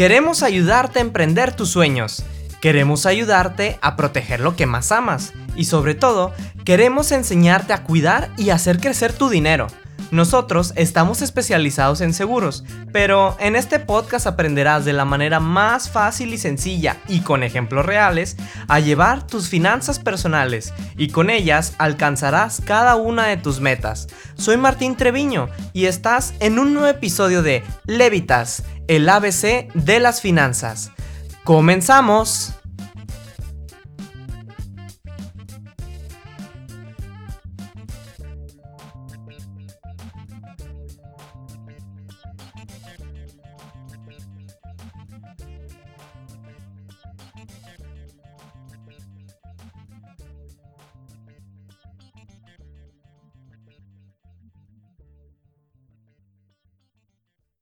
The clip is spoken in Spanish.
Queremos ayudarte a emprender tus sueños. Queremos ayudarte a proteger lo que más amas. Y sobre todo, queremos enseñarte a cuidar y hacer crecer tu dinero. Nosotros estamos especializados en seguros, pero en este podcast aprenderás de la manera más fácil y sencilla y con ejemplos reales a llevar tus finanzas personales y con ellas alcanzarás cada una de tus metas. Soy Martín Treviño y estás en un nuevo episodio de Levitas, el ABC de las finanzas. ¡Comenzamos!